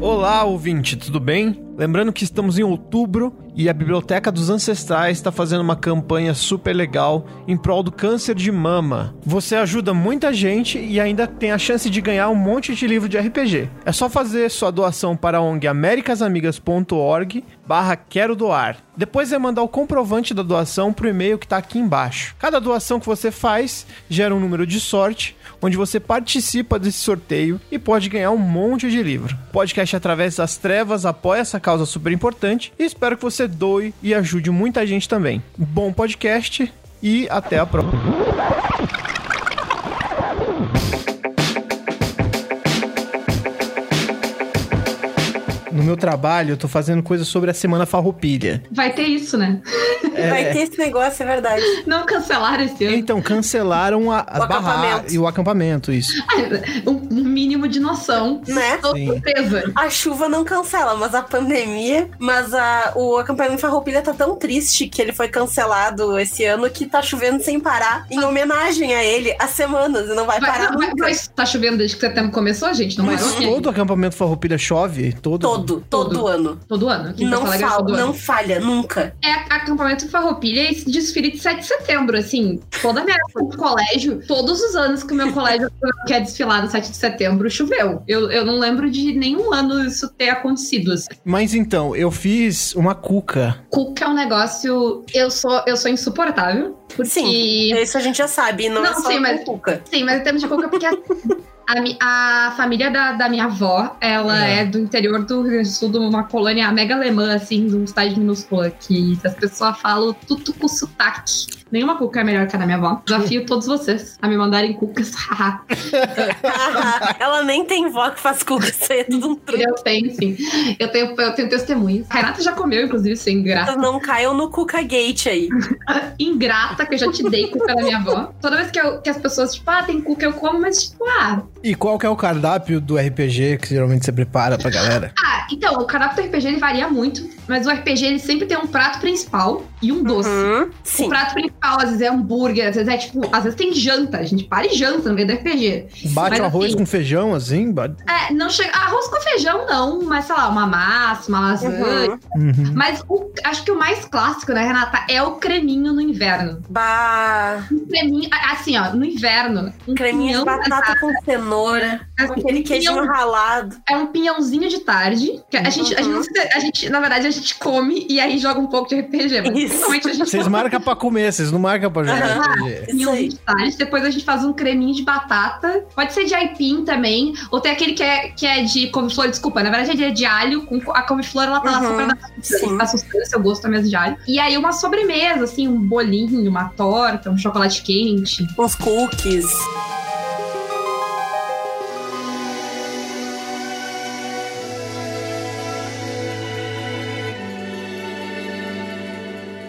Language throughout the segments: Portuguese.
Olá, ouvinte, tudo bem? Lembrando que estamos em outubro e a Biblioteca dos Ancestrais está fazendo uma campanha super legal em prol do câncer de mama. Você ajuda muita gente e ainda tem a chance de ganhar um monte de livro de RPG. É só fazer sua doação para a ONG americasamigas.org barra quero doar. Depois é mandar o comprovante da doação para o e-mail que está aqui embaixo. Cada doação que você faz gera um número de sorte, onde você participa desse sorteio e pode ganhar um monte de livro. O podcast Através das Trevas apoia essa causa super importante e espero que você doe e ajude muita gente também. Bom podcast e até a próxima. Meu trabalho, eu tô fazendo coisas sobre a Semana Farroupilha. Vai ter isso, né? É... Vai ter esse negócio, é verdade. Não cancelaram esse ano. Então, cancelaram a, a o acampamento. e o acampamento, isso. um, um mínimo de noção. Né? Com certeza. A chuva não cancela, mas a pandemia. Mas a, o acampamento Farroupilha tá tão triste que ele foi cancelado esse ano que tá chovendo sem parar em homenagem a ele há semanas e não vai, vai parar não, nunca. Mas tá chovendo desde que setembro começou, gente? Não Mas vai todo acampamento Farroupilha chove? Todo? Todo, todo, Todo. ano. Todo ano. Aqui Não, é fal, todo ano. não falha, nunca. É acampamento Farroupilha e esse desfile de 7 de setembro, assim. Toda a minha época de colégio, todos os anos que o meu colégio quer desfilar no 7 de setembro, choveu. Eu, eu não lembro de nenhum ano isso ter acontecido. assim. Mas então, eu fiz uma cuca. Cuca é um negócio. Eu sou, eu sou insuportável. Porque. Sim, isso a gente já sabe, não, Não, é só sim, mas- cuca. Sim, mas em termos de cuca, porque a, a, família da, da minha avó, ela Uhum. é do interior do Rio Grande do Sul, de uma colônia mega alemã, assim, de um cidade minúscula, que as pessoas falam tudo com sotaque. Nenhuma cuca é melhor que a da minha avó. Desafio todos vocês a me mandarem cucas. Ela nem tem vó que faz cuca, isso aí é tudo um truque. eu tenho, sim. Eu tenho, eu tenho testemunhas. A Renata já comeu, inclusive, sem graça. Não caiam no cuca gate aí. Ingrata, que eu já te dei cuca da minha avó. Toda vez que, eu- que as pessoas, tipo, ah, tem cuca, eu como, mas, tipo, ah, E qual que é o cardápio do RPG que geralmente você prepara pra galera? Então, o cardápio do RPG ele varia muito, mas o RPG ele sempre tem um prato principal e um doce. Uhum, O sim. prato principal, às vezes é hambúrguer, às vezes é tipo, às vezes tem janta, a gente para e janta no meio do RPG. Bate Mas, o arroz assim, com feijão, assim? Bate... É, não chega. Arroz com feijão, não, mas sei lá, uma massa, uma lasanha. Uhum. Uhum. Mas o- acho que o mais clássico, né, Renata, é o creminho no inverno. Bah, Um creminho, assim, ó, no inverno. Um creminha de batata com cenoura, com assim, aquele queijinho pinhão- ralado. É um pinhãozinho de tarde. Que a, gente, a, gente, Uhum. a gente, na verdade, a gente come e aí joga um pouco de RPG. Mas Isso. principalmente a gente Vocês marcam pra comer, vocês não marcam pra jogar Aham. RPG. Tarde. Depois a gente faz um creminho de batata. Pode ser de aipim também. Ou tem aquele que é, que é de couve-flor, desculpa. Na verdade é de alho. Com a couve-flor, ela tá lá Uhum. só pra dar Sim. a sustância, eu gosto mesmo de alho. E aí uma sobremesa, assim, um bolinho, uma torta, um chocolate quente. Uns cookies.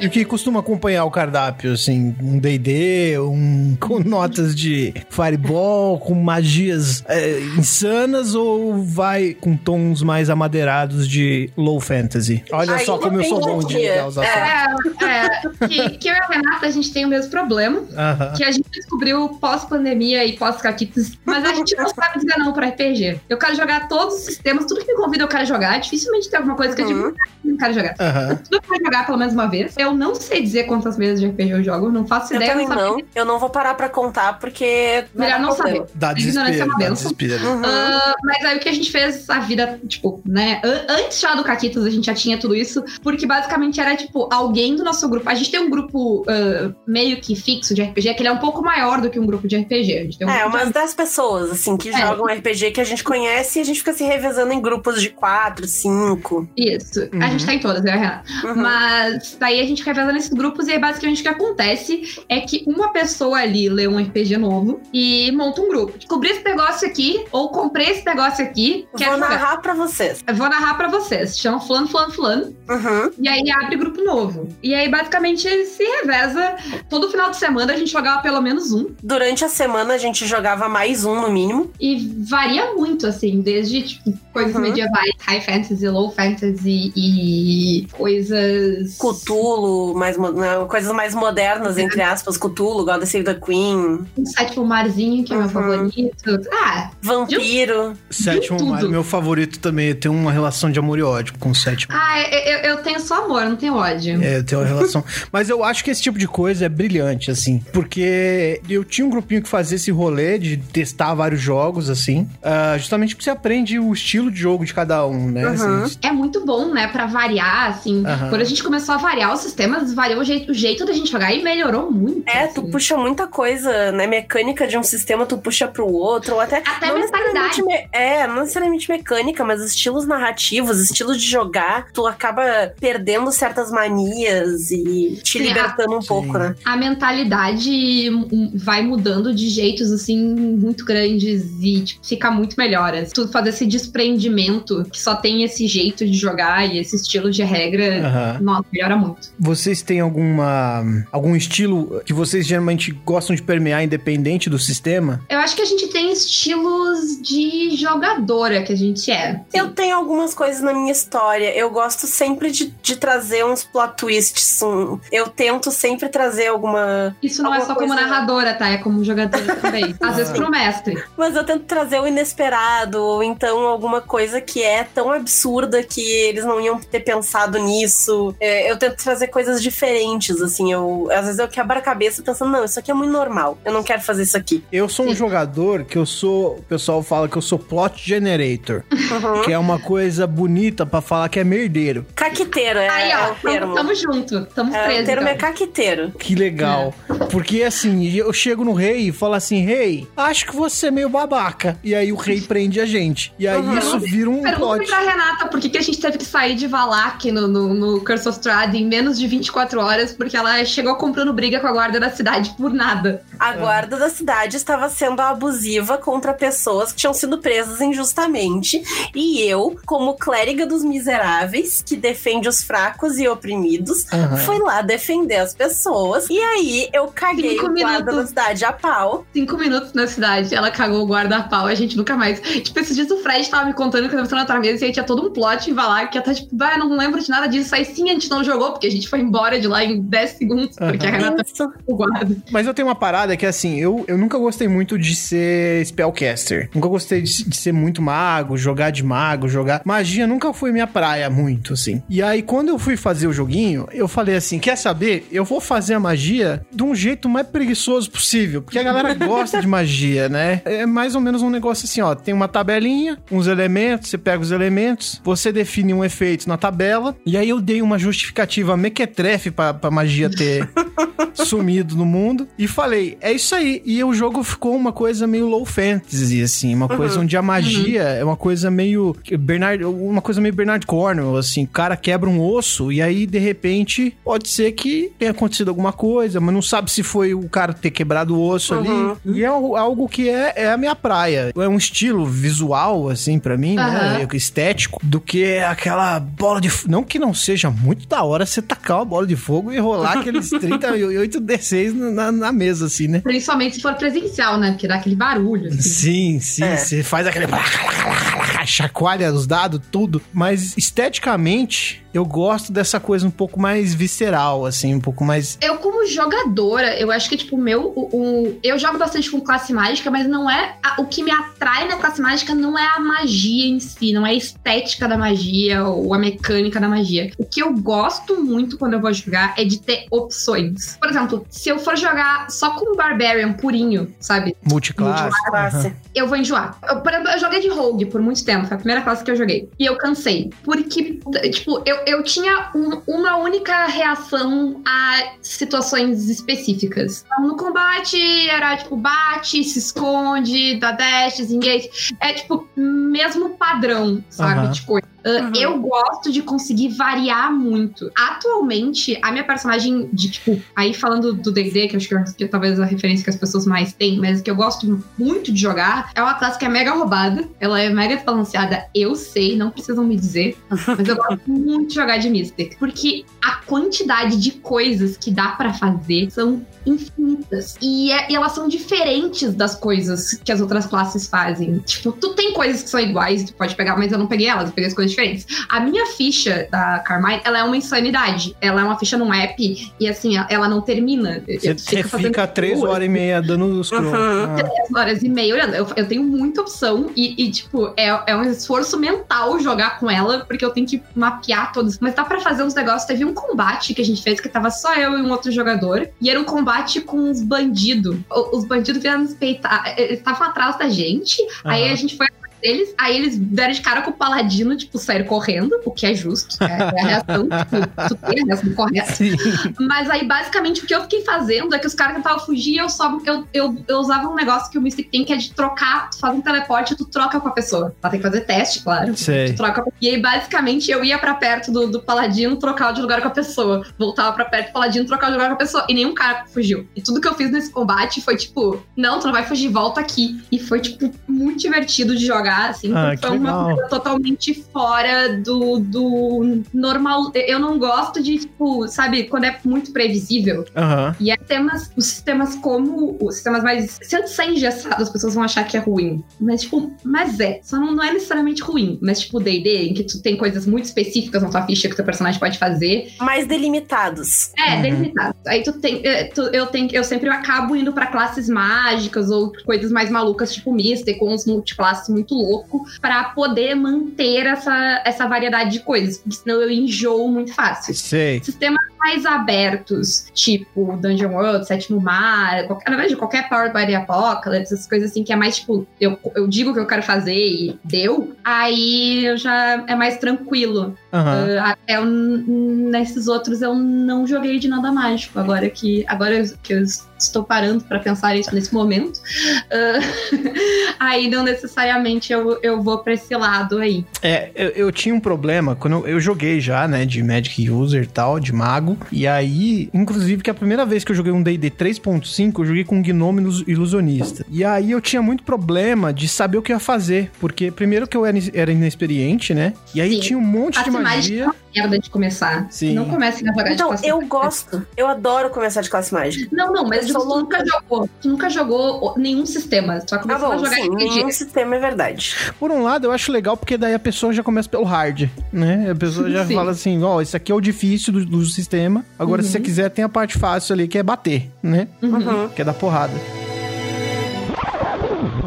E o que costuma acompanhar o cardápio, assim? Um D&D, um com notas de fireball, com magias é, insanas ou vai com tons mais amadeirados de low fantasy? Olha Aí só como eu sou bom de ligar os assuntos. É, é que, que eu e a Renata, a gente tem o mesmo problema. Aham. que a gente descobriu pós-pandemia e pós-caquitas, mas a gente não sabe dizer não pra RPG. Eu quero jogar todos os sistemas, tudo que me convida eu quero jogar. Dificilmente tem alguma coisa que eu digo, Uhum. "Ah, não quero jogar. Aham. Tudo eu quero jogar pelo menos uma vez. Eu não sei dizer quantas mesas de RPG eu jogo, não faço Eu ideia. também não não. Eu não vou parar pra contar porque. Melhor não problema. saber. Dá é desespero, uma dá desespero. Uhum. Ah, mas aí o que a gente fez a vida, tipo, né? an- Antes já do Caquitas a gente já tinha tudo isso, porque basicamente era, tipo, alguém do nosso grupo. A gente tem um grupo ah, meio que fixo de RPG, que ele é um pouco maior do que um grupo de RPG. A gente tem um É, grupo de umas 10 pessoas, assim, que É. jogam RPG que a gente conhece e a gente fica se revezando em grupos de 4, 5. Isso. Uhum. A gente tá em todas, né, Renata? Uhum. Mas daí a gente revela nesses grupos e aí basicamente o que acontece é que uma pessoa ali lê um RPG novo e monta um grupo. Descobri esse negócio aqui, ou comprei esse negócio aqui, quero Vou jogar. narrar pra vocês. Eu vou narrar pra vocês. Chama fulano, fulano, fulano. Uhum. E aí abre grupo novo. E aí basicamente se reveza. Todo final de semana a gente jogava pelo menos um. Durante a semana a gente jogava mais um no mínimo. E varia muito, assim, desde tipo, coisas Uhum. medievais, high fantasy, low fantasy e coisas. Cthulhu, Cthulhu, mais, mo- né, coisas mais modernas, entre aspas, Cthulhu, God Save the Queen, Um sétimo marzinho, que é meu Uhum. favorito. Ah, Vampiro. Sétimo tudo. Mario, meu favorito também. Eu tenho uma relação de amor e ódio com o sétimo. ah eu, eu- eu tenho só amor, não tenho ódio. É, eu tenho uma relação. Mas eu acho que esse tipo de coisa é brilhante, assim. Porque eu tinha um grupinho que fazia esse rolê de testar vários jogos, assim. ah, justamente porque você aprende o estilo de jogo de cada um, né? Uhum. Assim, É muito bom, né, pra variar, assim. Aham. Quando a gente começou a variar os sistemas, variou o jeito, o jeito da gente jogar e melhorou muito. É, assim. tu puxa muita coisa, né? Mecânica de um sistema, tu puxa pro outro, ou até. Até não mentalidade. necessariamente me- É, não necessariamente mecânica, mas estilos narrativos, estilos de jogar, tu acaba perdendo certas manias e te Sim, libertando um Sim. pouco, né? A mentalidade vai mudando de jeitos, assim, muito grandes e, tipo, fica muito melhor. assim. Tu fazer esse desprendimento que só tem esse jeito de jogar e esse estilo de regra, aham. nossa, melhora muito. Vocês têm alguma algum estilo que vocês geralmente gostam de permear independente do sistema? Eu acho que a gente tem estilos de jogadora que a gente é. Eu tenho algumas coisas na minha história. Eu gosto sempre de, de trazer uns plot twists. um- eu tento sempre trazer alguma. Isso não é Alguma só como narradora, tá? É como jogadora também. Às vezes pro mestre. Mas eu tento trazer o inesperado, ou então alguma coisa que é tão absurda que eles não iam ter pensado nisso. É, eu tento trazer coisas diferentes, assim. Eu, às vezes eu quebro a cabeça pensando, não, isso aqui é muito normal. Eu não quero fazer isso aqui. Eu sou um Sim. jogador que eu sou, o pessoal fala que eu sou plot generator, Uhum. que é uma coisa bonita pra falar que é merdeiro. Caquiteiro é, Aí, é ó, o termo. tamo, tamo junto. Tamo É, presos. o termo é então. caquiteiro. Que legal. Porque assim, eu chego no rei e falo assim: "Rei, acho que você é meio babaca". E aí o rei prende a gente. E aí Uhum. isso vira um Pergunta plot. pra Renata por que, que a gente teve que sair de Valak no, no, no Curse of Strahd em menos de 24 horas, porque ela chegou comprando briga com a guarda da cidade por nada. A guarda da cidade estava sendo abusiva contra pessoas que tinham sido presas injustamente. E eu, como clériga dos miseráveis, que defende os fracos e oprimidos, Aham. fui lá defender as pessoas. E aí eu caguei Cinco o guarda minutos. da cidade a pau. Cinco minutos na cidade, ela cagou o guarda-pau, a gente nunca mais. Tipo, esses dias o Fred tava me contando que eu tava na outra mesa e aí tinha todo um plot em Valak que eu tava tipo, bah, eu não lembro de nada disso. Aí sim a gente não jogou, porque a gente foi embora de lá em 10 segundos, porque a. Renata Isso. guarda. Mas eu tenho uma parada que assim, eu, eu nunca gostei muito de ser spellcaster. Nunca gostei de, de ser muito mago, jogar de mago, jogar. Magia nunca foi minha praia muito, assim. E aí, quando eu fui fazer o joguinho, eu falei assim: quer saber? Eu vou fazer a magia de um jeito mais preguiçoso possível. Porque a galera gosta de magia, né? É mais ou menos um negócio assim, ó. Tem uma tabelinha, uns elementos, você pega os elementos, você define um efeito na tabela. E aí eu dei uma justificativa mequetrefe pra, pra magia ter sumido no mundo. E falei, é isso aí. E o jogo ficou uma coisa meio low fantasy, assim. Uma coisa onde a magia é uma coisa meio. Bernard, uma coisa meio Bernard Cornwell, assim. O cara quebra um osso e aí, de repente, pode ser que tenha acontecido alguma coisa, mas não sabe se foi o cara ter quebrado o osso Uhum. ali. E é algo que é, é a minha praia. É um estilo visual, assim, pra mim, né? Estético, do que aquela bola de. Não que não seja muito da hora você tacar uma bola de fogo e rolar aqueles 38 D6 na, na mesa, assim, né? Principalmente se for presencial, né? Porque dá aquele barulho. Assim. Sim, sim, É. você faz aquele. chacoalha os dados, tudo. Mas esteticamente, eu gosto dessa coisa um pouco mais visceral, assim, um pouco mais. Eu, como jogadora, eu acho que, tipo, o meu. O, o- eu jogo bastante com classe mágica, mas não é. a- o que me atrai na classe mágica não é a magia em si, não é a estética da magia ou a mecânica da magia. O que eu gosto muito quando eu vou jogar é de ter opções. Por exemplo, se eu for jogar só com o Barbarian purinho, sabe? Multiclasse. Classe. eu vou enjoar. Eu, por exemplo, eu joguei de Rogue por muito tempo, foi a primeira classe que eu joguei. E eu cansei. Porque, tipo, eu, eu tinha um- uma única reação a situações específicas. Então, no combate era, tipo, bate, se esconde, dá dash, engage. É, tipo, mesmo padrão, sabe? Aham. De coisa. Uh, Uhum. Eu gosto de conseguir variar muito. Atualmente, a minha personagem de, tipo, aí falando do D&D, que acho que, é- que é talvez a referência que as pessoas mais têm, mas que eu gosto muito de jogar, é uma classe que é mega roubada, ela é mega desbalanceada, eu sei, não precisam me dizer, mas eu gosto muito de jogar de Mystic, porque a quantidade de coisas que dá pra fazer são infinitas. E, é- e elas são diferentes das coisas que as outras classes fazem. Tipo, tu tem coisas que são iguais, tu pode pegar, mas eu não peguei elas, eu peguei as coisas diferentes. A minha ficha da Carmine, ela é uma insanidade. Ela é uma ficha num app e assim, ela não termina. Você fica, fica três horas e meia dando os Uhum. ah. Três horas e meia olhando. Eu, eu tenho muita opção e, e, tipo, é, é um esforço mental jogar com ela, porque eu tenho que mapear todos. Mas dá pra fazer uns negócios. Teve um combate que a gente fez que tava só eu e um outro jogador. E era um combate com os bandidos. Os bandidos vieram nos peitar. Eles estavam atrás da gente. Aí Aham. a gente foi deles. Aí eles deram de cara com o paladino, tipo, saíram correndo, o que é justo. É, é a reação. tipo, tu tem a reação correta. Sim. Mas aí, basicamente, o que eu fiquei fazendo é que os caras tentavam fugir e eu só. Eu, eu, eu usava um negócio que o Mystic tem, que é de trocar. Tu faz um teleporte e tu troca com a pessoa. Ela tem que fazer teste, claro. Sei. Tu troca. E aí, basicamente, eu ia pra perto do, do paladino, trocava de lugar com a pessoa. Voltava pra perto do paladino, trocava de lugar com a pessoa. E nenhum cara fugiu. E tudo que eu fiz nesse combate foi tipo: não, tu não vai fugir, volta aqui. E foi, tipo, muito divertido de jogar, assim. Ah, porque que foi uma legal. coisa totalmente fora do, do normal. Eu não gosto de, tipo, sabe, quando é muito previsível. Aham. E é sistemas, os sistemas como os sistemas mais. Sendo sem engessado, as pessoas vão achar que é ruim. Mas, tipo, mas é. Só não, não é necessariamente ruim. Mas, tipo, DD, em que tu tem coisas muito específicas na tua ficha que teu personagem pode fazer. Mais delimitados. É, Uhum. delimitado. Aí tu tem. é, tu- eu, tenho, eu sempre acabo indo pra classes mágicas ou coisas mais malucas, tipo Mystic, com uns multiclasses muito louco, pra poder manter essa, essa variedade de coisas. Porque senão eu enjoo muito fácil. Sei. Sistemas mais abertos, tipo Dungeon World, Sétimo Mar, qualquer, na verdade, qualquer Powered by the Apocalypse, essas coisas assim que é mais tipo, eu, eu digo o que eu quero fazer e deu, aí eu já é mais tranquilo. Aham. Uh, até eu, nesses outros eu não joguei de nada mágico. Agora que, agora que eu estou parando pra pensar isso nesse momento, uh, aí não necessariamente eu, eu vou pra esse lado aí. É, eu, eu tinha um problema quando eu, eu joguei já, né, de Magic User e tal, de mago. E aí, inclusive, que a primeira vez que eu joguei um D&D 3.5, eu joguei com um gnome ilus- ilusionista. E aí eu tinha muito problema de saber o que ia fazer, porque primeiro que eu era, era inexperiente, né? E aí Sim. tinha um monte de Classe mágica magia. Merda de começar. Sim. Não comecem a jogar de Então, classe eu mágica. gosto. Eu adoro começar de classe mágica. Não, não, mas Eu sou tu nunca jogou. Tu nunca jogou nenhum sistema. Tu só Ah, começou a bom, jogar sim, nenhum sistema é verdade. Por um lado, eu acho legal, porque daí a pessoa já começa pelo hard, né? A pessoa já Sim. fala assim, ó, esse aqui é o difícil do, do sistema. Agora, se você Uhum. quiser, tem a parte fácil ali, que é bater, né? Uhum. Uhum. que é dar porrada.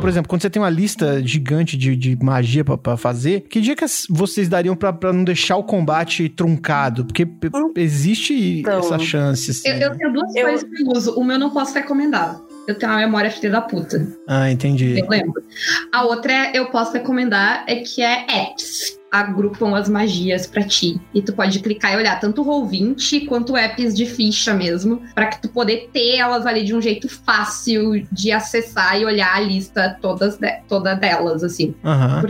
Por exemplo, quando você tem uma lista gigante de, de magia pra, pra fazer, que dicas vocês dariam pra, pra não deixar o combate truncado? Porque Hum. existe Então, essa chance, assim. Eu, eu tenho duas Eu- coisas que eu uso. Uma eu não posso recomendar. Eu tenho uma memória filha da puta. Ah, entendi. Eu lembro. A outra é, eu posso recomendar é que é apps. Agrupam as magias pra ti. E tu pode clicar e olhar tanto o Roll20 quanto apps de ficha mesmo. Pra que tu poder ter elas ali de um jeito fácil de acessar e olhar a lista todas de- toda delas, assim. Aham.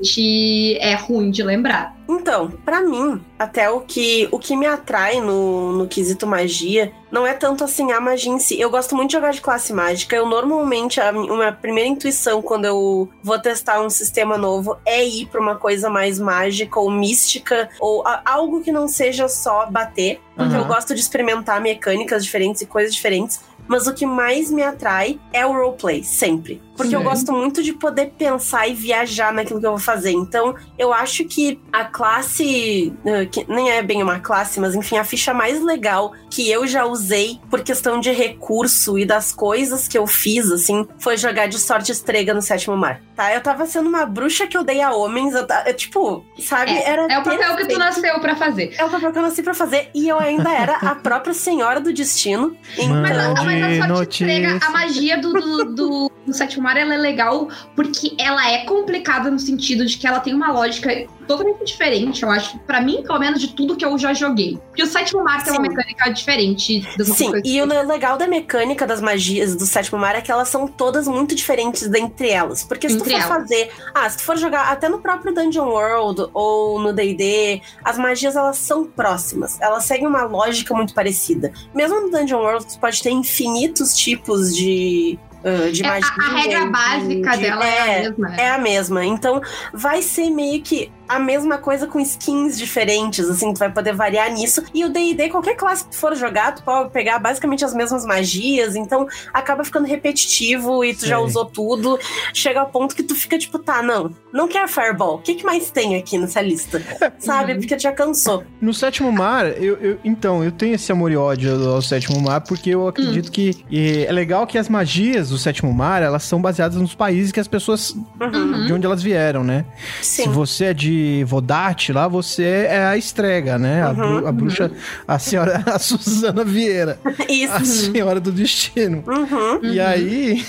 Realmente é ruim de lembrar. Então, pra mim, até o que, o que me atrai no, no quesito magia não é tanto assim a magia em si. Eu gosto muito de jogar de classe mágica. Eu normalmente, a mi- uma primeira intuição quando eu vou testar um sistema novo é ir pra uma coisa mais mágica ou mística ou a- algo que não seja só bater. Porque eu gosto de experimentar mecânicas diferentes e coisas diferentes. Mas o que mais me atrai é o roleplay, sempre. Porque eu Sim. gosto muito de poder pensar e viajar naquilo que eu vou fazer. Então, eu acho que a classe, eh, que nem é bem uma classe, mas enfim, a ficha mais legal que eu já usei por questão de recurso e das coisas que eu fiz, assim, foi jogar de sorte estrega no sétimo mar. Tá? Eu tava sendo uma bruxa que odeia homens, eu, eu, tipo, sabe? era É o papel que tu perfeito. nasceu pra fazer. É o papel que eu nasci pra fazer. E eu ainda era a própria senhora do destino. Mano. Mas, a, Então, mas a sorte notícia. a magia do, do, do, do sétimo mar, ela é legal porque ela é complicada no sentido de que ela tem uma lógica totalmente diferente, eu acho. Pra mim, pelo menos, de tudo que eu já joguei. Porque o sétimo mar tem uma mecânica diferente das Sim, coisas. e o legal da mecânica das magias do sétimo mar é que elas são todas muito diferentes dentre elas. Porque se Entre tu for elas. fazer. Ah, se tu for jogar até no próprio Dungeon World ou no DD, as magias elas são próximas. Elas seguem uma lógica muito parecida. Mesmo no Dungeon World, tu pode ter infinitos tipos de. Ah, de É, a- magia. a, regra básica de- dela é, a mesma. é a mesma. Então, vai ser meio que. A mesma coisa com skins diferentes, assim, tu vai poder variar nisso. E o D&D, qualquer classe que tu for jogar, tu pode pegar basicamente as mesmas magias, então acaba ficando repetitivo e tu Sei. já usou tudo. Chega ao ponto que tu fica tipo, tá, não, não quero Fireball. O que, que mais tem aqui nessa lista? Sabe? Porque tu já cansou. No Sétimo Mar, eu, eu- então, eu tenho esse amor e ódio ao Sétimo Mar, porque eu acredito que e é legal que as magias do Sétimo Mar, elas são baseadas nos países que as pessoas, Uhum. de onde elas vieram, né? Se Sim. você é de Vodate, lá você é a estrega, né? A, Uhum. bru- a bruxa, a senhora, a Suzana Vieira, Isso. a senhora do destino. Uhum. E aí...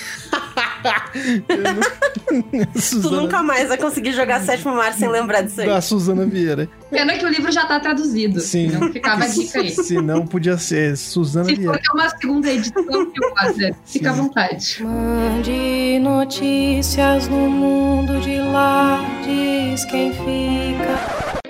eu não- Tu Suzana- nunca mais vai conseguir jogar Sétimo Mar sem lembrar disso aí. Da Suzana Vieira. Pena que o livro já tá traduzido. Sim. Não ficava a dica aí. Se não, podia ser Suzana Se for Vieira. ter uma segunda edição, Filmada, fica à vontade. Mande notícias no mundo de lá, diz quem fica.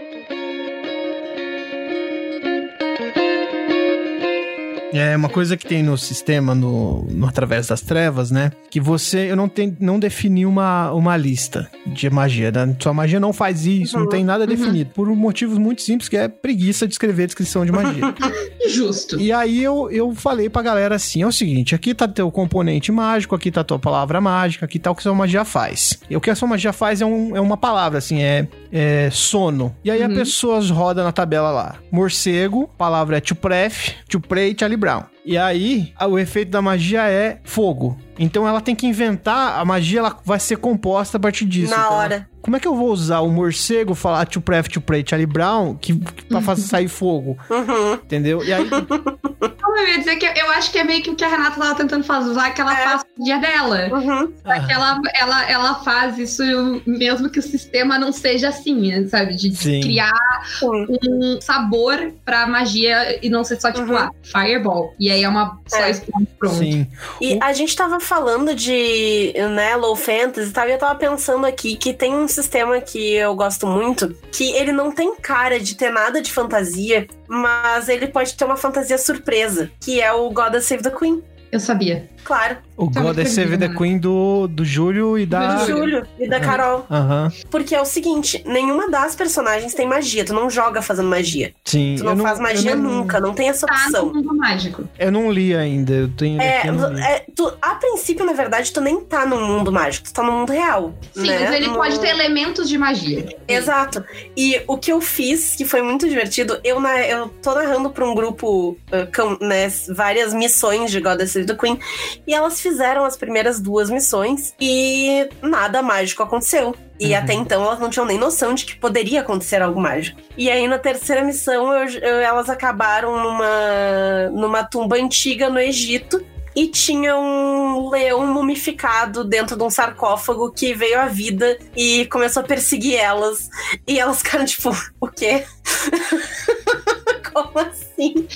É uma coisa que tem no sistema, no, no Através das Trevas, né? Que você, eu não, tem, não defini uma, uma lista de magia. Né? Sua magia não faz isso, não tem nada definido. Por motivos muito simples, que é preguiça de escrever descrição de magia. Justo. E aí eu, eu falei pra galera assim: é o seguinte, aqui tá teu componente mágico, aqui tá tua palavra mágica, aqui tá o que sua magia faz. E o que a sua magia faz é, um, é uma palavra, assim, é, é sono. E aí a pessoa roda na tabela lá. Morcego, palavra é Tupref, Tuprei e Charlie Brown. E aí, o efeito da magia é fogo. Então ela tem que inventar, a magia ela vai ser composta a partir disso. Na Então, hora. Como é que eu vou usar o morcego, falar to pref, to pray, Charlie Brown, que, que pra fazer sair fogo? Uhum. Entendeu? E aí, Então, eu ia dizer que eu acho que é meio que o que a Renata tava tentando fazer, usar que ela É. dia dela. Uhum. Só que ela, ela, ela faz isso mesmo que o sistema não seja assim, sabe? De Sim. criar Sim. um sabor pra magia e não ser só tipo, Uhum. ah, fireball. E aí é uma só É. explode pronto. sim. E a gente tava falando de, né, low fantasy eu tava pensando aqui que tem um sistema que eu gosto muito, que ele não tem cara de ter nada de fantasia, mas ele pode ter uma fantasia surpresa, que é o God Save the Queen. Eu sabia. Claro, O Tá God é Save the né? Queen do, do Júlio e da. do Júlio e da Carol. Aham. Porque é o seguinte, nenhuma das personagens tem magia, tu não joga fazendo magia. Sim. Tu não, eu faz magia não- nunca, não tem essa Tá no opção. mundo mágico. Eu não li ainda, eu tenho É, não é, tu, a princípio, na verdade, tu nem tá no mundo mágico, tu tá no mundo real. Sim, né? mas ele No- pode ter elementos de magia. Exato. E o que eu fiz, que foi muito divertido, eu, na, eu tô narrando pra um grupo, uh, com, né, várias missões de God Save the Queen, e elas fizeram as primeiras duas missões e nada mágico aconteceu. E Uhum. até então elas não tinham nem noção de que poderia acontecer algo mágico. E aí na terceira missão eu- eu- elas acabaram numa, numa tumba antiga no Egito. E tinha um leão mumificado dentro de um sarcófago que veio à vida e começou a perseguir elas. E elas ficaram tipo, o quê? Como assim?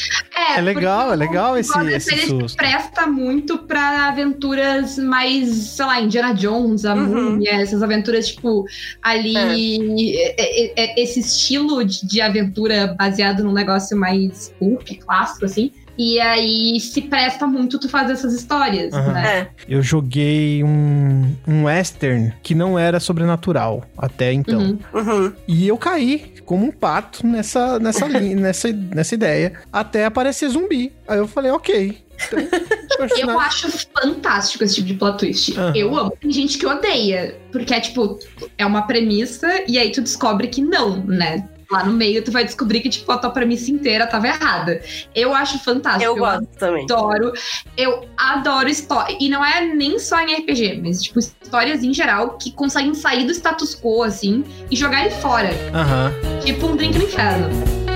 É legal, porque é legal o esse- esse ele susto. presta muito pra aventuras mais, sei lá, Indiana Jones, a Uhum. múmia, essas aventuras, tipo, ali. é- é- é- esse estilo de, de aventura baseado num negócio mais pulp, clássico, assim. E aí se presta muito tu fazer essas histórias, Aham. né? É. Eu joguei um, um western que não era sobrenatural até então. Uhum. Uhum. E eu caí como um pato nessa, nessa, linha, nessa, nessa ideia até aparecer zumbi. Aí eu falei, ok. Então, Eu acho fantástico esse tipo de plot twist. Aham. Eu amo. Tem gente que odeia. Porque é tipo, é uma premissa e aí tu descobre que não, né? Lá no meio tu vai descobrir que, tipo, a tua premissa inteira tava errada. Eu acho fantástico. Eu gosto também. adoro. Eu adoro história. E não é nem só em RPG, mas, tipo, histórias em geral que conseguem sair do status quo, assim, e jogar ele fora. Aham. Tipo um drink no inferno.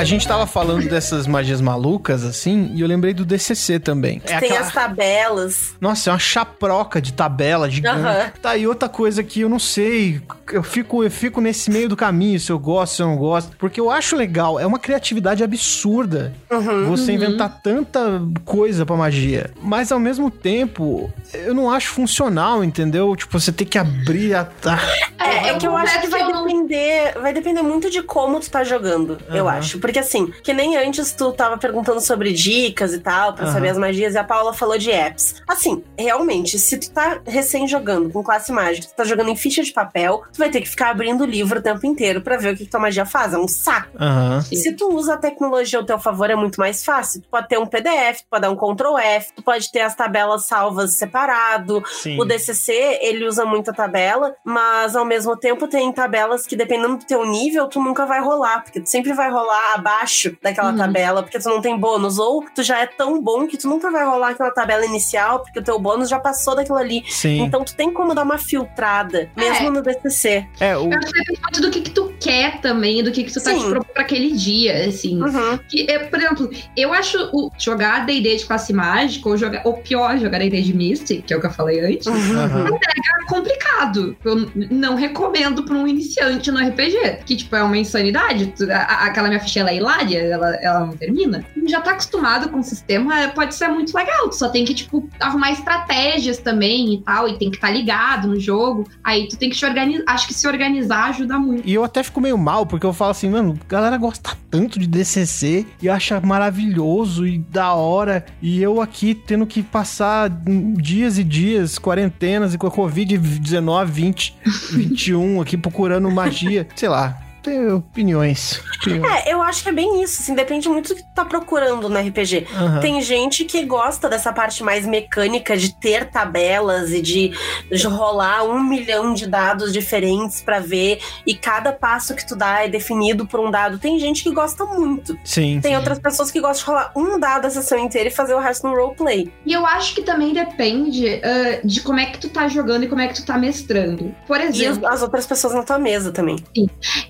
A gente tava falando dessas magias malucas, assim, e eu lembrei do DCC também. É Tem aquela- as tabelas. Nossa, é uma chaproca de tabela gigante. Aham. Tá, e outra coisa que eu não sei, eu fico, eu fico nesse meio do caminho, se eu gosto, se eu não gosto, porque eu acho legal, é uma criatividade absurda Uhum. você Uhum. inventar tanta coisa pra magia. Mas ao mesmo tempo, eu não acho funcional, entendeu? Tipo, você tem que abrir a. É, é que eu acho que vai eu depender, vai depender muito de como tu tá jogando, eu Aham. acho. Porque assim, que nem antes tu tava perguntando sobre dicas e tal, pra Aham. saber as magias, e a Paula falou de apps. Assim, realmente, se tu tá recém jogando com classe mágica, tu tá jogando em ficha de papel, tu vai ter que ficar abrindo o livro o tempo inteiro pra ver o que, que tua magia faz. É um saco. Sim. Se tu usa a tecnologia ao teu favor, é muito mais fácil. Tu pode ter um PDF, tu pode dar um Ctrl F, tu pode ter as tabelas salvas separado. Sim. O DCC, ele usa muito a tabela, mas ao mesmo tempo tem tabelas que, dependendo do teu nível, tu nunca vai rolar, porque tu sempre vai rolar abaixo daquela Uhum. tabela, porque tu não tem bônus. Ou tu já é tão bom que tu nunca vai rolar aquela tabela inicial, porque o teu bônus já passou daquilo ali. Sim. Então tu tem como dar uma filtrada, mesmo no DCC. É, o... Eu acho que depende muito do que, que tu quer também, do que, que tu tá Sim. te propondo pra aquele dia, assim. Uhum. Que, é, por exemplo, eu acho o jogar D&D de classe mágica, ou jogar, ou pior, jogar D&D de Mystic, que é o que eu falei antes, Aham. é complicado. Eu não recomendo pra um iniciante no RPG. Que, tipo, é uma insanidade. Aquela minha ficha, ela é hilária, ela, ela não termina. Já tá acostumado com o sistema, pode ser muito legal. Tu só tem que, tipo, arrumar estratégias também e tal, e tem que estar ligado no jogo. Aí tu tem que te organizar. Acho que se organizar ajuda muito. E eu até fico meio mal, porque eu falo assim, mano, a galera gosta tanto de DCC e acha maravilhoso e da hora. E eu aqui tendo que passar dias e dias, quarentenas e com a Covid-19, 20, 21 aqui procurando magia. Sei lá, tenho opiniões. opiniões. É, eu acho que é bem isso, assim, depende muito do que tu tá procurando no RPG. Aham. Tem gente que gosta dessa parte mais mecânica de ter tabelas e de, de rolar um milhão de dados diferentes pra ver e cada passo que tu dá é definido por um dado. Tem gente que gosta muito. Sim. Tem sim. outras pessoas que gostam de rolar um dado a sessão inteira e fazer o resto no roleplay. E eu acho que também depende ah, de como é que tu tá jogando e como é que tu tá mestrando. Por E exemplo, os- as outras pessoas na tua mesa também.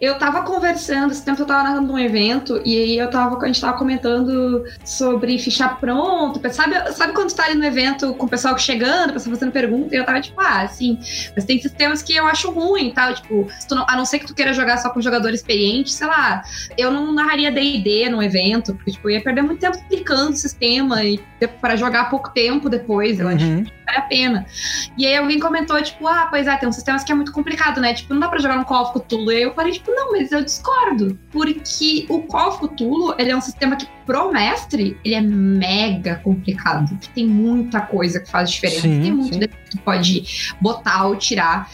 eu tava conversando, esse tempo eu tava narrando um evento, e aí eu tava, a gente tava comentando sobre ficha pronto. Sabe, sabe quando tu tá ali no evento com o pessoal chegando, o pessoal fazendo pergunta, e eu tava tipo, ah, assim, mas tem sistemas que eu acho ruim e tal. Tipo, não- a não ser que tu queira jogar só com jogador experiente, sei lá, eu não narraria DD no evento, porque tipo, eu ia perder muito tempo explicando o sistema e para jogar pouco tempo depois, eu acho Uhum. vale a pena. E aí alguém comentou, tipo, ah, pois é, tem uns sistemas que é muito complicado, né? Tipo, não dá pra jogar um Call of Cthulhu. E aí eu falei, tipo, não, mas eu discordo. Porque o Call of Cthulhu, ele é um sistema que, pro mestre, ele é mega complicado. Tem muita coisa que faz diferença. Sim, tem muito que tu pode botar ou tirar.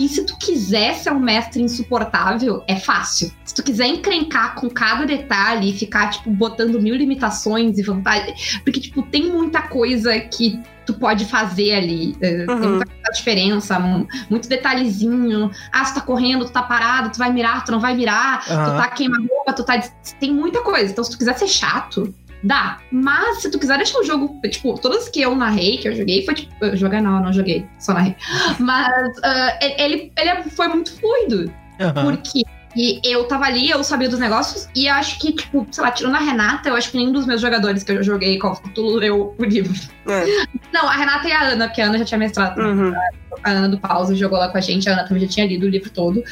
E se tu quiser ser um mestre insuportável, é fácil. Se tu quiser encrencar com cada detalhe e ficar, tipo, botando mil limitações e vantagens. Porque, tipo, tem muita coisa que tu pode fazer ali. eh, Tem Uhum. muita diferença, mu- muito detalhezinho. Ah, se tu tá correndo, tu tá parado, tu vai mirar, tu não vai mirar, tu Aham. tá queima-roupa, tu tá. Tem muita coisa. Então, se tu quiser ser chato. Dá. Mas se tu quiser deixar o jogo, tipo, todas que eu narrei, que eu joguei, foi tipo. Eu joguei não, eu não joguei, só narrei. Mas ah, ele, ele foi muito fluido. Aham. Porque e eu tava ali, eu sabia dos negócios, e eu acho que, tipo, sei lá, tirando a Renata, eu acho que nenhum dos meus jogadores que eu joguei Call of Cthulhu leu o livro. É. Não, a Renata e a Ana, porque a Ana já tinha mestrado. Uhum. A Ana do Pausa jogou lá com a gente, a Ana também já tinha lido o livro todo.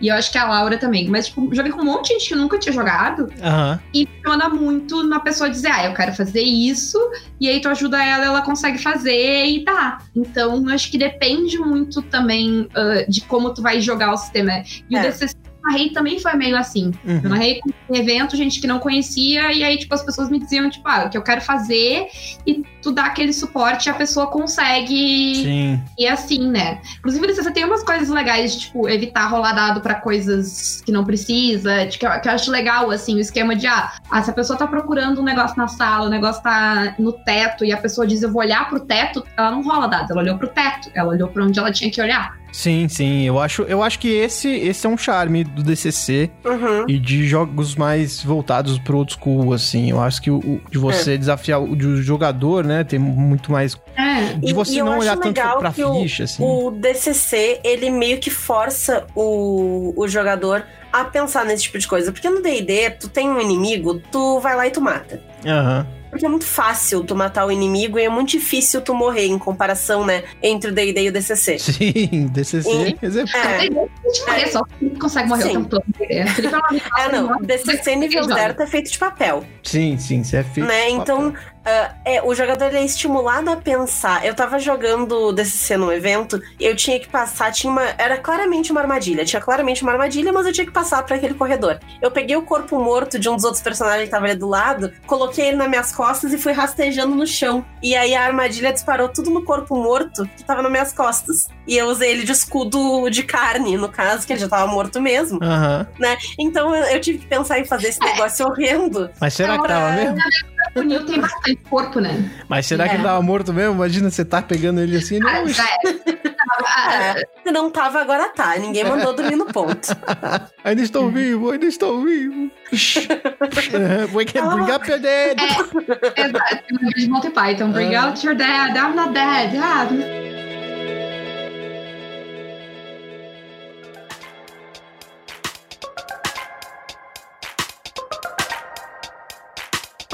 E eu acho que a Laura também. Mas, tipo, joguei com um monte de gente que nunca tinha jogado. Aham. E funciona muito na pessoa dizer, ah, eu quero fazer isso. E aí tu ajuda ela, ela consegue fazer e dá. Então, eu acho que depende muito também ah, de como tu vai jogar o sistema. E É. o DCC eu narrei também foi meio assim. Eu Uhum. narrei com um evento, gente que não conhecia, e aí, tipo, as pessoas me diziam, tipo, ah, o que eu quero fazer, e tu dá aquele suporte e a pessoa consegue Sim. e assim, né? Inclusive, você tem umas coisas legais de, tipo, evitar rolar dado pra coisas que não precisa, de, que, eu, que eu acho legal, assim, o esquema de, ah, ah, se a pessoa tá procurando um negócio na sala, o negócio tá no teto, e a pessoa diz, eu vou olhar pro teto, ela não rola dado, ela olhou pro teto, ela olhou pra onde ela tinha que olhar. Sim, sim. Eu acho, eu acho que esse, esse é um charme do DCC Uhum. e de jogos mais voltados pro old school, assim. Eu acho que o, o- de você desafiar o, de o jogador, né? Tem muito mais. É. De você e eu não acho olhar tanto legal pra que o- ficha, assim. O DCC, ele meio que força o, o jogador a pensar nesse tipo de coisa. Porque no D&D, tu tem um inimigo, tu vai lá e tu mata. Aham. Porque é muito fácil tu matar o inimigo e é muito difícil tu morrer em comparação, né, entre o D&D e o DCC. Sim, DCC. E- Quer dizer, É, Gente, morrer só consegue morrer Sim. o tempo todo. É, é é não, DCC nível Joga. zero tá feito de papel, sim, sim, isso é feito. né? de Então, papel. Uh, é, o jogador ele é estimulado a pensar. Eu tava jogando DCC no evento, eu tinha que passar, tinha uma. Era claramente uma armadilha. Tinha claramente uma armadilha, mas eu tinha que passar para aquele corredor. Eu peguei o corpo morto de um dos outros personagens que tava ali do lado, coloquei ele nas minhas costas e fui rastejando no chão. E aí a armadilha disparou tudo no corpo morto que tava nas minhas costas. E eu usei ele de escudo de carne, no caso, que ele já tava morto mesmo. Aham. Né? Então eu tive que pensar em fazer esse negócio horrendo. Mas será que tava mesmo? O Neil tem bastante corpo, né? Mas será que É. ele tava morto mesmo? Imagina você tá pegando ele assim. Não, Ah, já é. Ah, É, não tava, agora tá. Ninguém mandou dormir no ponto. ainda estou vivo, ainda estou vivo. We can bring up your dead. Exato, eu de Monty Python. Bring Ah. out your dad, I'm not dead. Ah,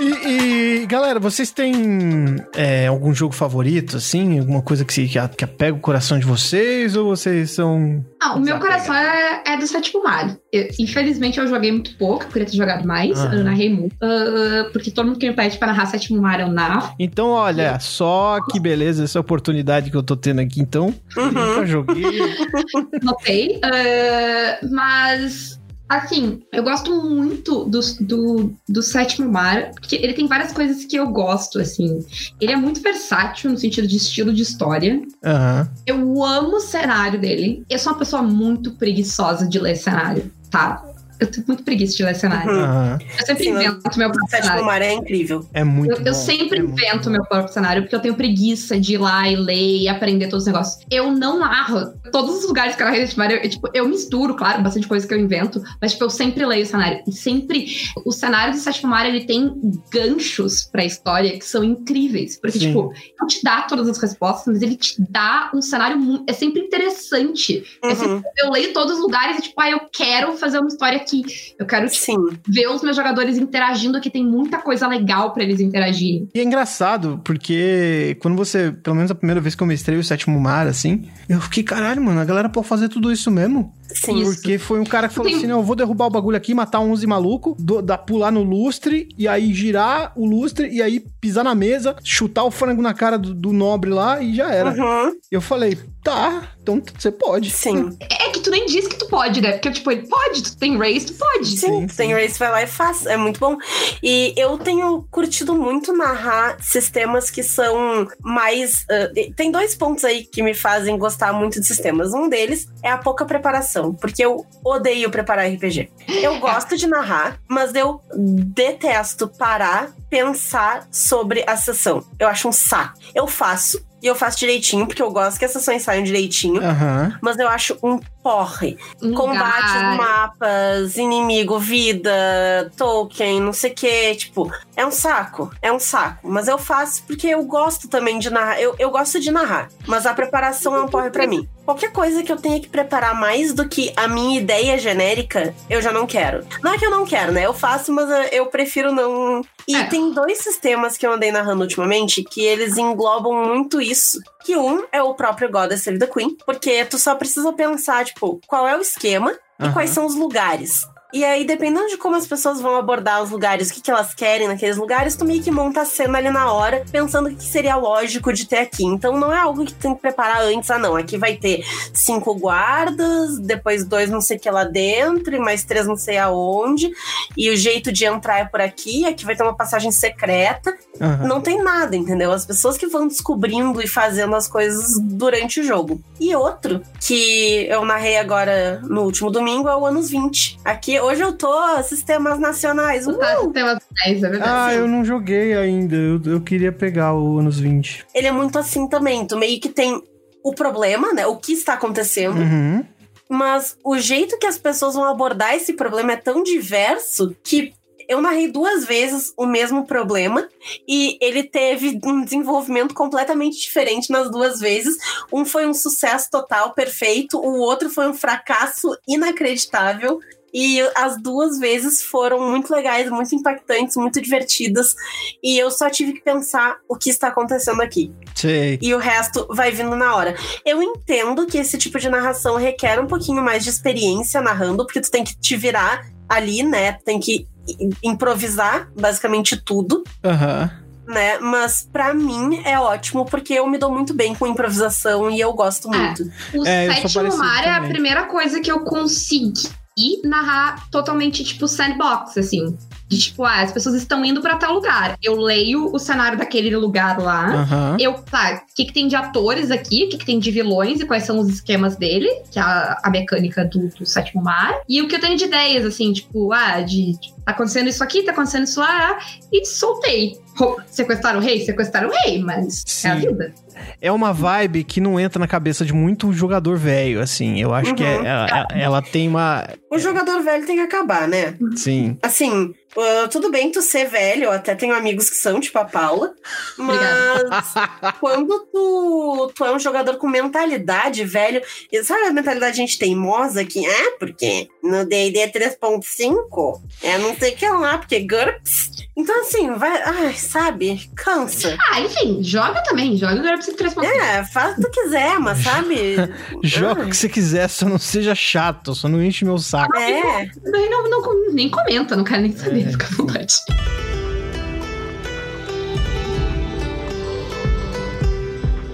E, e, galera, vocês têm é, algum jogo favorito, assim? Alguma coisa que, se, que, que apega o coração de vocês? Ou vocês são. Ah, o meu coração é, é do sétimo Mario. Eu- infelizmente, eu joguei muito pouco, eu queria ter jogado mais. Aham. Eu narrei muito. ah, porque todo mundo que me pede pra narrar sétimo Mario, eu narro. Então, olha, só que beleza essa oportunidade que eu tô tendo aqui, então. Uhum. Nunca joguei. Notei. ah, mas. Assim, eu gosto muito do, do, do sétimo Mario, porque ele tem várias coisas que eu gosto, assim. Ele é muito versátil no sentido de estilo de história. Aham. Eu amo o cenário dele. Eu sou uma pessoa muito preguiçosa de ler cenário, tá? Eu tenho muito preguiça de ler cenário. Uhum. Eu sempre Sim, invento meu O próprio sétimo cenário. mar é incrível. É muito. Eu, eu bom, sempre é invento meu próprio cenário, porque eu tenho preguiça de ir lá e ler e aprender todos os negócios. Eu não narro. Todos os lugares que eu narrei de eu, tipo, eu misturo, claro, bastante coisa que eu invento, mas tipo, eu sempre leio o cenário. E sempre. O cenário do Sétimo Mario, ele tem ganchos pra história que são incríveis. Porque, Sim. tipo, não te dá todas as respostas, mas ele te dá um cenário. É sempre interessante. É sempre- Uhum. eu leio todos os lugares e, tipo, ah, eu quero fazer uma história aqui. Eu quero, tipo, Sim. ver os meus jogadores interagindo, que tem muita coisa legal pra eles interagirem. E é engraçado, porque quando você, pelo menos a primeira vez que eu mestrei o sétimo mar, assim, eu fiquei, caralho, mano, a galera pode fazer tudo isso mesmo. Sim. Isso. Porque foi um cara que falou assim: não, eu vou derrubar o bagulho aqui, matar 11 maluco, do, da, pular no lustre, e aí girar o lustre, e aí pisar na mesa, chutar o frango na cara do, do nobre lá, e já era. Uhum. E eu falei, tá, então você pode. Sim. É que tu nem diz que tu pode, né? Porque, tipo, ele pode, tu tem race, tu pode. Sim, sim. tem Race vai lá e faz. É muito bom. E eu tenho curtido muito narrar sistemas que são mais. e tem dois pontos aí que me fazem gostar muito de sistemas. Um deles é a pouca preparação, porque eu odeio preparar RPG. Eu gosto de narrar, mas eu detesto parar, pensar sobre a sessão. Eu acho um saco. Eu faço. E eu faço direitinho, porque eu gosto que as sessões saiam direitinho. Aham. Mas eu acho um porre. Lugar. mapas, inimigo, vida, token, não sei o que. Tipo, é um saco. É um saco. Mas eu faço porque eu gosto também de narrar. Eu, eu gosto de narrar. Mas a preparação é um porre pra mim. Qualquer coisa que eu tenha que preparar mais do que a minha ideia genérica, eu já não quero. Não é que eu não quero, né? Eu faço, mas eh, eu prefiro não. E É. tem dois sistemas que eu andei narrando ultimamente que eles englobam muito isso. Que um é o próprio Goddess Save the Queen, porque tu só precisa pensar, tipo, qual é o esquema e quais são os lugares. E aí, dependendo de como as pessoas vão abordar os lugares, o que, que elas querem naqueles lugares, tu meio que monta a cena ali na hora, pensando o que seria lógico de ter aqui. Então não é algo que tu tem que preparar antes. Ah, não. Aqui vai ter cinco guardas, depois dois não sei o que lá dentro, e mais três não sei aonde. E o jeito de entrar é por aqui, aqui vai ter uma passagem secreta. aham. Não tem nada, entendeu? As pessoas que vão descobrindo e fazendo as coisas durante o jogo. E outro, que eu narrei agora no último domingo, é o Anos 20. Aqui, hoje eu tô sistemas nacionais. Uh! Tá, temas 10, é verdade. Ah, eu não joguei ainda. Eu, eu queria pegar o anos 20. Ele é muito assim também. Tu meio que tem o problema, né? O que está acontecendo. Uhum. Mas o jeito que as pessoas vão abordar esse problema é tão diverso que eu narrei duas vezes o mesmo problema e ele teve um desenvolvimento completamente diferente nas duas vezes. Um foi um sucesso total, perfeito, o outro foi um fracasso inacreditável. E as duas vezes foram muito legais, muito impactantes, muito divertidas. E eu só tive que pensar o que está acontecendo aqui Sei. e o resto vai vindo na hora. Eu entendo que esse tipo de narração requer um pouquinho mais de experiência narrando, porque tu tem que te virar ali, né? Tu tem que improvisar basicamente tudo. Aham. né? Mas pra mim é ótimo, porque eu me dou muito bem com improvisação e eu gosto É. muito. O É, eu sou sétimo mar é a primeira coisa que eu consegui narrar totalmente, tipo, sandbox, assim. De tipo, ah, as pessoas estão indo pra tal lugar. Eu leio o cenário daquele lugar lá. Aham. Eu, tá, o que, que tem de atores aqui, o que, que tem de vilões e quais são os esquemas dele, que é a, a mecânica do, do sétimo mar. E o que eu tenho de ideias, assim, tipo, ah, de. tipo, tá acontecendo isso aqui, tá acontecendo isso lá, e soltei. Sequestraram o rei? Sequestraram o rei, mas é a Sim. vida. É uma vibe que não entra na cabeça de muito jogador velho, assim. Eu acho que é- Uhum. ela, ela tem uma. O jogador velho tem que acabar, né? Sim. Assim, uh, tudo bem tu ser velho, eu até tenho amigos que são, tipo a Paula, mas quando tu, tu é um jogador com mentalidade velho, e sabe a mentalidade gente teimosa que, ah, porque no D&D 3.5 é não sei o que lá, porque GURPS. Então assim, vai, ai, sabe, cansa. Ah, enfim, joga também, joga o GURPS 3.5. É, faz o que tu quiser, mas sabe... Joga o que você quiser, só não seja chato, só não enche meu saco. É, Daí não, não- nem comenta, não quero nem saber, É. fica à vontade.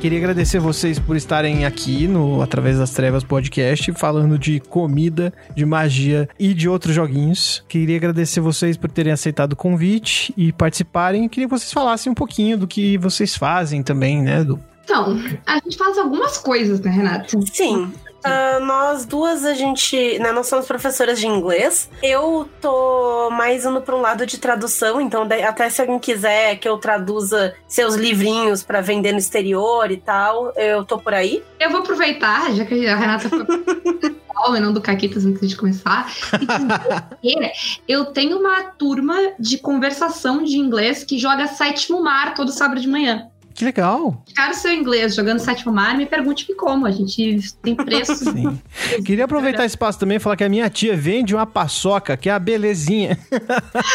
Queria agradecer vocês por estarem aqui no Através das Trevas podcast, falando de comida, de magia e de outros joguinhos. Queria agradecer vocês por terem aceitado o convite e participarem. Queria que vocês falassem um pouquinho do que vocês fazem também, né? Do... Então, a gente faz algumas coisas, né, Renata? Sim. Ah, nós duas, a gente. Né, nós somos professoras de inglês. Eu tô mais indo pra um lado de tradução, então até se alguém quiser que eu traduza seus livrinhos pra vender no exterior e tal, eu tô por aí. Eu vou aproveitar, já que a Renata foi Paulo e não do Caquitas antes de começar. Eu tenho uma turma de conversação de inglês que joga Sétimo Mar todo sábado de manhã. Que legal! Cara, o seu inglês jogando Sétimo Mar, me pergunte que como. A gente tem preço. Sim. Queria aproveitar esse espaço também e falar que a minha tia vende uma paçoca, que é a belezinha.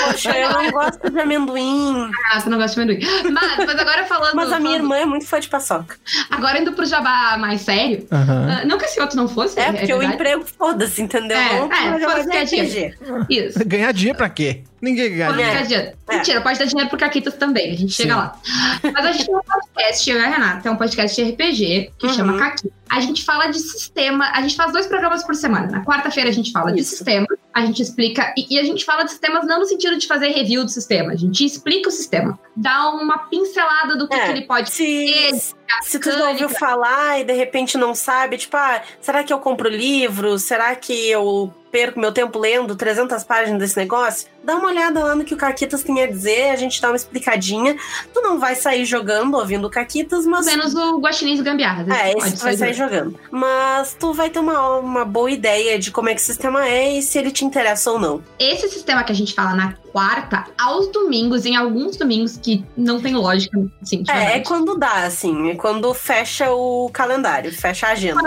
Poxa, eu não gosto de amendoim. Ah, você não gosta de amendoim. Mas, mas agora falando. Mas a minha falando- irmã é muito fã de paçoca. Agora indo pro jabá mais sério. Ah, não que esse outro não fosse. É, porque o verdade. emprego, foda-se, entendeu? É, é, foda-se é RPG. Isso. Ganhar dinheiro pra quê? Ninguém ganha ficar dinheiro. É. Mentira, pode dar dinheiro pro Caquitas também, a gente Sim. chega lá. Mas a gente tem um podcast, eu e a Renata, tem um podcast de RPG que Uhum. chama Caqui. A gente fala de sistema, a gente faz dois programas por semana. Na quarta-feira a gente fala de Isso. sistema, a gente explica, e, e a gente fala de sistemas não no sentido de fazer review do sistema, a gente explica o sistema, dá uma pincelada do que, É. que ele pode Se, ser, se tu já ouviu falar e de repente não sabe, tipo, ah, será que eu compro livro? Será que eu perco meu tempo lendo 300 páginas desse negócio? Dá uma olhada lá no que o Caquitas tem a dizer, a gente dá uma explicadinha. Tu não vai sair jogando ouvindo o Caquitas, mas. menos o Guaxinins e Gambiarras. É, esse tu vai sair jogando. Mas tu vai ter uma, uma boa ideia de como é que o sistema é e se ele te interessa ou não. Esse sistema que a gente fala na quarta, aos domingos, em alguns domingos que não tem lógica, de É, é quando dá, assim, é quando fecha o calendário, fecha a agenda.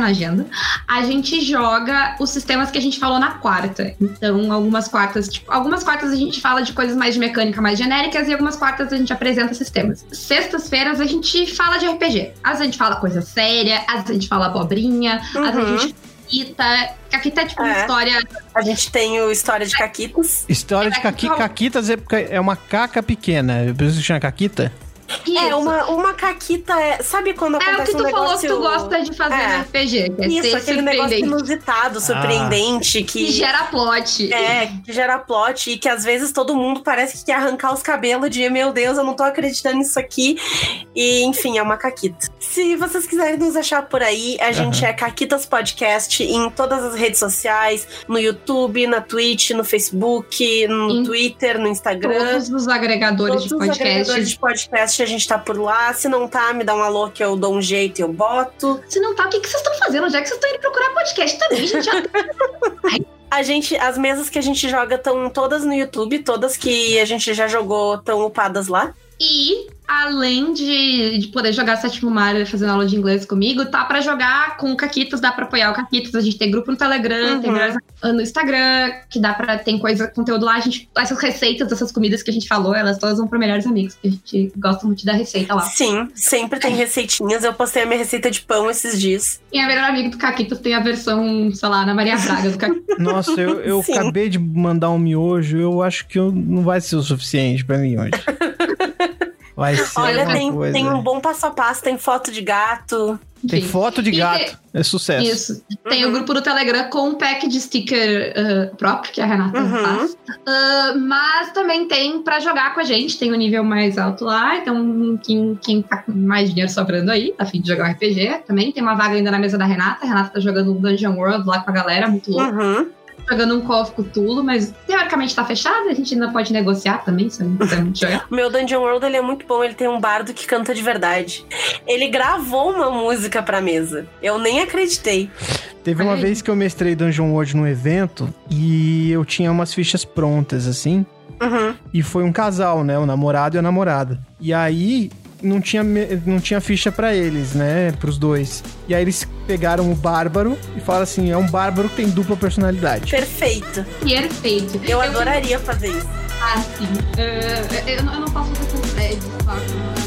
Na agenda, a gente joga os sistemas que a gente falou na quarta. Então, algumas quartas, tipo, algumas quartas a gente fala de coisas mais de mecânica, mais genéricas, e algumas quartas a gente apresenta sistemas. Sextas-feiras a gente fala de RPG. Às vezes a gente fala coisa séria, às vezes a gente fala abobrinha, às vezes a Uhum. gente Caquita. Caquita é tipo uma É. história. A gente tem o História de Caquitas. História de caqui, caquitas é, porque é uma caca pequena. Por isso que chama caquita? É, Isso. uma, uma caquita é. Sabe quando É o acontece que tu um negócio. falou que tu gosta de fazer É. no RPG, que é Isso, ser aquele negócio inusitado, surpreendente, Que que. gera plot. É, que gera plot e que às vezes todo mundo parece que quer arrancar os cabelos de meu Deus, eu não tô acreditando nisso aqui. E, enfim, é uma caquita. Se vocês quiserem nos achar por aí, a gente é Caquitas Podcast em todas as redes sociais, no YouTube, na Twitch, no Facebook, no Em Twitter, no Instagram. Todos os agregadores Todos de os podcast. agregadores de podcast a gente tá por lá. Se não tá, me dá um alô que eu dou um jeito e eu boto. Se não tá, o que, que vocês estão fazendo? Já que vocês estão indo procurar podcast também, gente. Já... A gente, as mesas que a gente joga estão todas no YouTube, todas que a gente já jogou estão upadas lá. E, além de, de poder jogar Sétimo Mar fazendo aula de inglês comigo, tá pra jogar com o Caquitas, dá pra apoiar o Caquitas. A gente tem grupo no Telegram, Uhum. tem melhores- no Instagram, que dá pra. Tem coisa, conteúdo lá. A gente, essas receitas dessas comidas que a gente falou, elas todas vão pra melhores amigos, que a gente gosta muito da receita lá. Sim, sempre tem receitinhas. Eu postei a minha receita de pão esses dias. E a melhor amiga do Caquitas tem a versão, sei lá, na Maria Braga do Caquitas. Nossa, eu, eu acabei de mandar um miojo. Eu acho que eu, não vai ser o suficiente pra mim hoje. Vai ser Olha, tem, coisa. tem um bom passo a passo, tem foto de gato. Tem Enfim. foto de E gato. É sucesso. Isso. Tem Uhum. o grupo do Telegram com um pack de sticker ah, próprio, que a Renata Uhum. faz. Ah, mas também tem pra jogar com a gente, tem o nível mais alto lá. Então, quem, quem tá com mais dinheiro sobrando aí, tá fim de jogar um RPG, também tem uma vaga ainda na mesa da Renata. A Renata tá jogando um Dungeon World lá com a galera, muito louco. Uhum. Jogando um Call of Cthulhu, mas teoricamente tá fechado, a gente ainda pode negociar também, se não jogar. Meu Dungeon World ele é muito bom, ele tem um bardo que canta de verdade. Ele gravou uma música pra mesa. Eu nem acreditei. Teve uma aí. vez que eu mestrei Dungeon World num evento e eu tinha umas fichas prontas, assim. Uhum. E foi um casal, né? O namorado e a namorada. E aí não tinha, não tinha ficha pra eles, né? Pros dois. E aí eles pegaram o bárbaro e falaram assim: é um bárbaro que tem dupla personalidade. Perfeito. Perfeito. Eu adoraria fazer isso. Ah, sim. Ah, eu, eu não posso fazer com prédios, sabe?